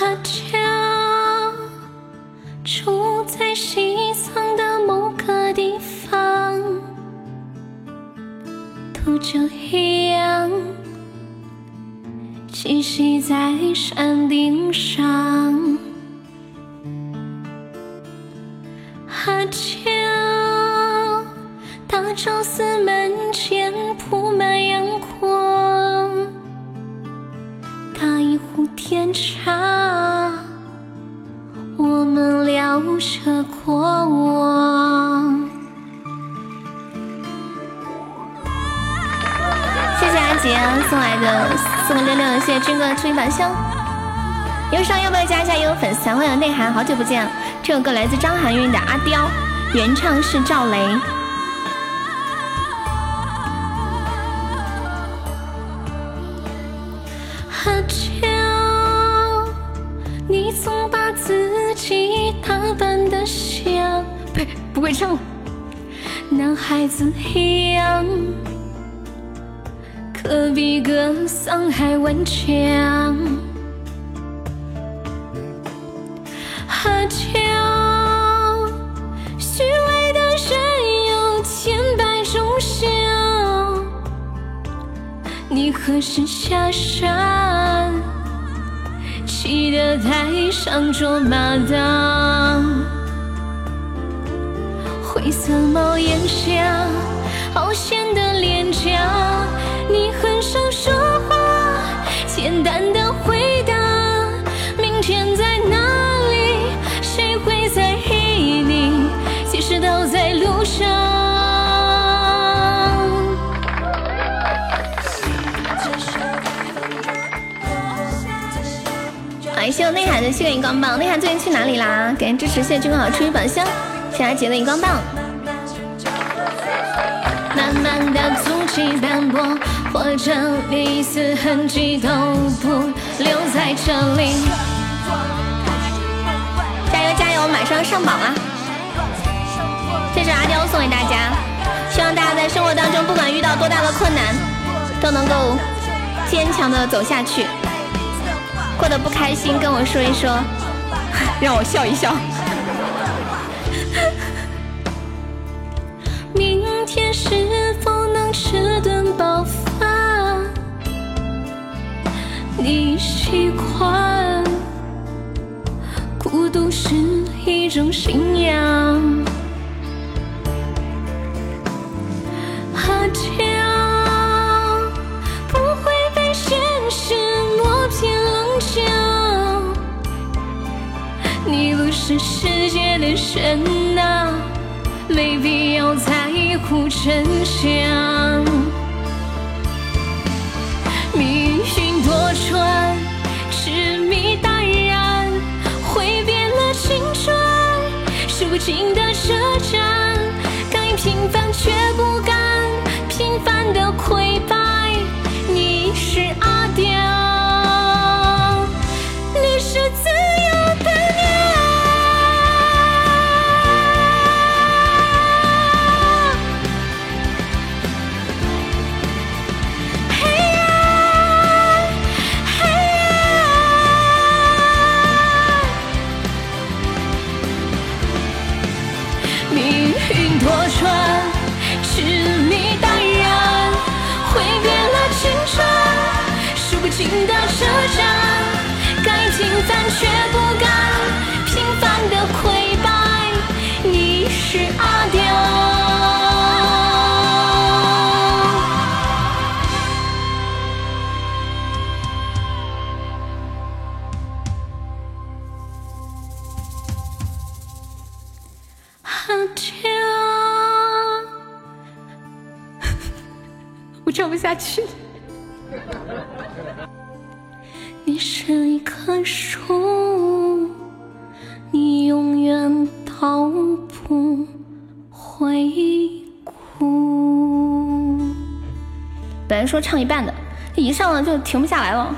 阿娇住在西藏的某个地方秃鹫一样栖息在山顶上阿娇大昭寺门前铺满阳光打一壶甜茶这过往。谢谢阿杰送来的四个六六，谢谢军哥的出一把香。右上要不要加一下悠悠粉丝团？欢迎内涵，好久不见。这首歌来自张含韵的《阿刁》，原唱是赵雷。阿会唱，男孩子一样，可比格桑还顽强。阿娇，虚伪的人有千百种相，你何时下山？骑的台上卓玛刀，灰色帽檐下，凹陷的脸颊，你很少说话，简单的回答，明天在哪里？谁会在意你？其实都在路上。哎，谢谢内涵的谢谢荧光棒，内涵最近去哪里啦？感谢支持，谢谢君哥好出一宝箱，谢谢阿杰的荧光棒。慢慢的足迹斑驳，或者连一丝痕迹都不留在这里。加油加油，马上上榜了！这是阿刁送给大家，希望大家在生活当中，不管遇到多大的困难，都能够坚强的走下去。过得不开心，跟我说一说，让我笑一笑。明天是否能吃顿饱饭？你习惯孤独是一种信仰。是世界的神呐、没必要在乎真相。命运多舛，痴迷淡然，挥别了青春，数不尽的车站，该平凡却不甘，平凡的亏多舛，痴迷淡然，挥别了青春，数不尽的车站，该平凡却不甘，平凡的溃败，你是阿刁。阿唱不下去。你是一棵树，你永远都不会枯。本来说唱一半的，一上了就停不下来了。